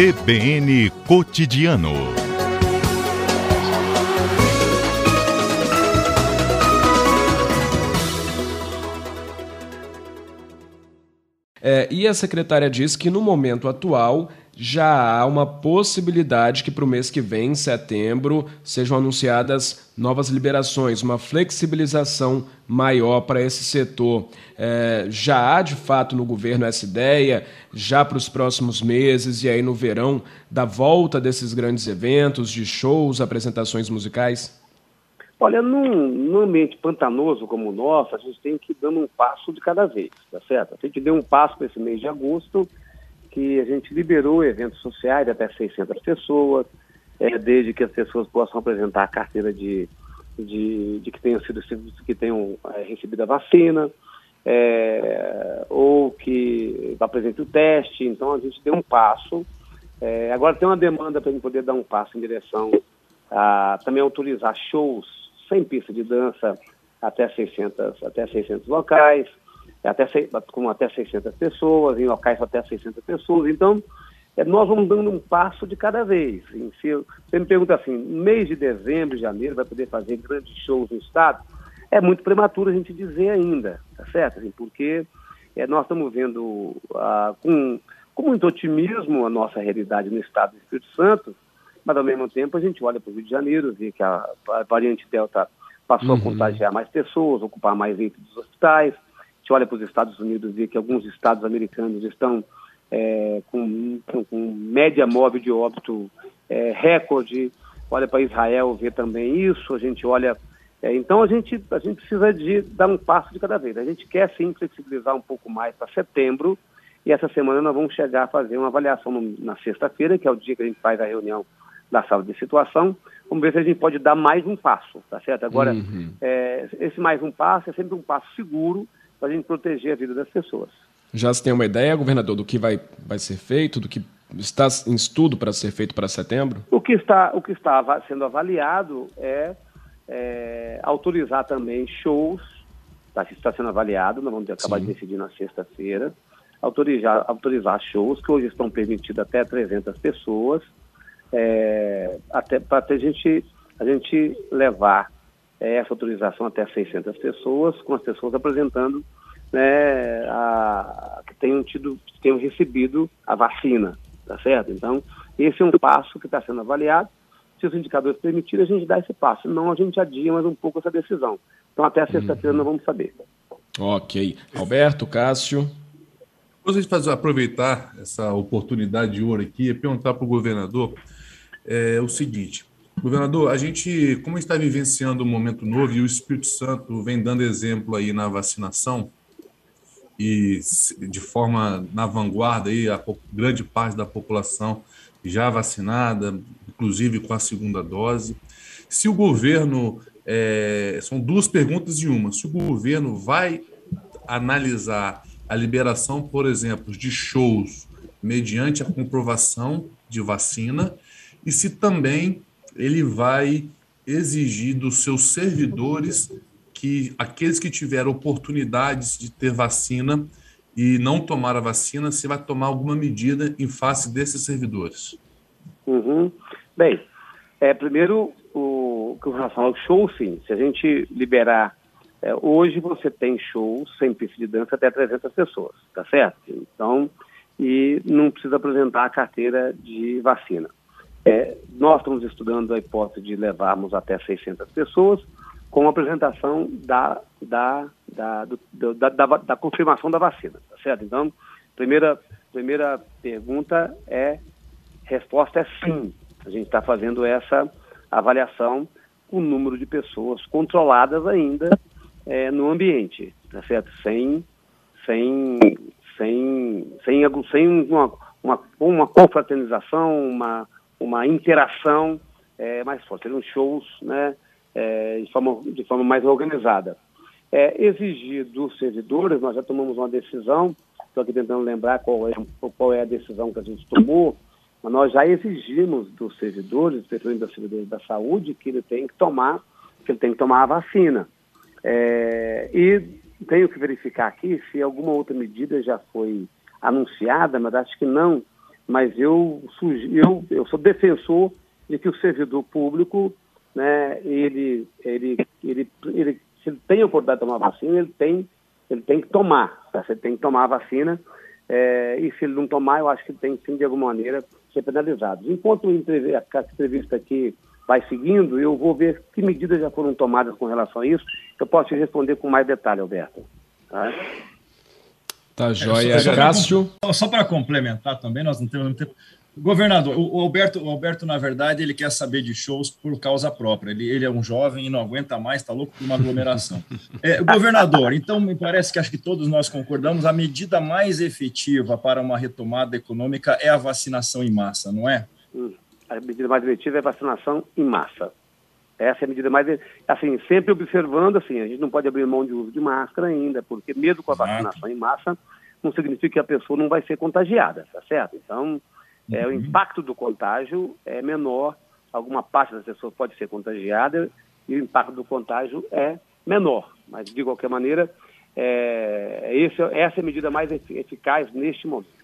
CBN Cotidiano. É, e a secretária diz que no momento atual já há uma possibilidade que para o mês que vem, em setembro, sejam anunciadas novas liberações, uma flexibilização maior para esse setor. É, já há de fato no governo essa ideia, já para os próximos meses e aí no verão, da volta desses grandes eventos, de shows, apresentações musicais? Olha, num, num, ambiente pantanoso como o nosso, a gente tem que ir dando um passo de cada vez, tá certo? A gente deu um passo para esse mês de agosto, que a gente liberou eventos sociais de até 600 pessoas, é, desde que as pessoas possam apresentar a carteira de, de, de que tenham sido que tenham é, recebido a vacina, é, ou que apresente o teste. Então a gente deu um passo. É, agora tem uma demanda para a gente poder dar um passo em direção a também autorizar shows sem pista de dança até 600, até 600 locais, até, com até 600 pessoas, em locais até 600 pessoas. Então, é, nós vamos dando um passo de cada vez. Se você me pergunta assim, mês de dezembro, janeiro, vai poder fazer grandes shows no Estado? É muito prematuro a gente dizer ainda, tá certo? Assim, porque é, nós estamos vendo ah, com, com muito otimismo a nossa realidade no Estado do Espírito Santo, mas ao mesmo tempo a gente olha para o Rio de Janeiro, vê que a, a variante Delta passou uhum. a contagiar mais pessoas, ocupar mais leitos dos hospitais. Gente olha para os Estados Unidos, vê que alguns estados americanos estão é, com, com, com, média móvel de óbito é, recorde. Olha para Israel, vê também isso. A gente olha. É, então a gente, a gente precisa de dar um passo de cada vez. A gente quer sim flexibilizar um pouco mais para setembro. E essa semana nós vamos chegar a fazer uma avaliação no, na sexta-feira, que é o dia que a gente faz a reunião da sala de situação. Vamos ver se a gente pode dar mais um passo, tá certo? Agora, uhum. é, esse mais um passo é sempre um passo seguro para a gente proteger a vida das pessoas. Já se tem uma ideia, governador, do que vai, vai ser feito, do que está em estudo para ser feito para setembro? O que está, o que está sendo avaliado é, é autorizar também shows, tá, está sendo avaliado, nós vamos acabar Sim. de decidir na sexta-feira, autorizar, autorizar shows que hoje estão permitidos até 300 pessoas, é, até para a gente, a gente levar é, essa autorização até 600 pessoas, com as pessoas apresentando né, a, que tenham tido, que tenham recebido a vacina, tá certo? Então, esse é um passo que está sendo avaliado. Se os indicadores permitirem, a gente dá esse passo. Senão, a gente adia mais um pouco essa decisão. Então, até sexta-feira, uhum. nós vamos saber. Ok. Alberto, Cássio. Gostaria de fazer, aproveitar essa oportunidade de ouro aqui e perguntar para o governador é o seguinte. Governador, a gente, como está vivenciando um momento novo e o Espírito Santo vem dando exemplo aí na vacinação e de forma na vanguarda aí a grande parte da população já vacinada, inclusive com a segunda dose. Se o governo, é, são duas perguntas em uma, se o governo vai analisar a liberação, por exemplo, de shows mediante a comprovação de vacina e se também ele vai exigir dos seus servidores que aqueles que tiveram oportunidades de ter vacina e não tomar a vacina, se vai tomar alguma medida em face desses servidores. Uhum. Bem, é, primeiro, o, com relação ao show, sim, se a gente liberar, é, hoje você tem shows sem pista de dança até 300 pessoas, tá certo? Então, e não precisa apresentar a carteira de vacina. É, nós estamos estudando a hipótese de levarmos até 600 pessoas com a apresentação da, da, da, do, da, da, da, confirmação da vacina, tá certo? Então, primeira, primeira pergunta é, resposta é sim. A gente está fazendo essa avaliação com o número de pessoas controladas ainda é, no ambiente, tá certo? Sem, sem, sem, sem, sem uma, uma, uma confraternização, uma uma interação é, mais forte, seriam shows né, é, de, forma, de forma mais organizada. É, exigir dos servidores, nós já tomamos uma decisão, estou aqui tentando lembrar qual é, qual é a decisão que a gente tomou, mas nós já exigimos dos servidores, principalmente dos servidores da saúde, que ele tem que tomar, que ele tem que tomar a vacina. É, e tenho que verificar aqui se alguma outra medida já foi anunciada, mas acho que não mas eu, eu, eu sou defensor de que o servidor público, né, ele, ele, ele, ele, se ele tem a oportunidade de tomar vacina, ele tem, ele tem que tomar, tá? Você tem que tomar a vacina, é, e se ele não tomar, eu acho que tem sim, de alguma maneira, ser penalizado. Enquanto a entrevista aqui vai seguindo, eu vou ver que medidas já foram tomadas com relação a isso, eu posso te responder com mais detalhe, Alberto. Tá? Tá joia. É, Cássio? Só para complementar também, nós não temos muito tempo. Governador, o Alberto, o Alberto, na verdade, ele quer saber de shows por causa própria. Ele, ele é um jovem e não aguenta mais, está louco por uma aglomeração. É, governador, então me parece que acho que todos nós concordamos, a medida mais efetiva para uma retomada econômica é a vacinação em massa, não é? Hum, a medida mais efetiva é a vacinação em massa. Essa é a medida mais. Assim, sempre observando, assim, a gente não pode abrir mão de uso de máscara ainda, porque mesmo com a vacinação em massa, não significa que a pessoa não vai ser contagiada, tá certo? Então, é, o uhum. impacto do contágio é menor, alguma parte das pessoas pode ser contagiada e o impacto do contágio é menor. Mas, de qualquer maneira, é, esse, essa é a medida mais eficaz neste momento.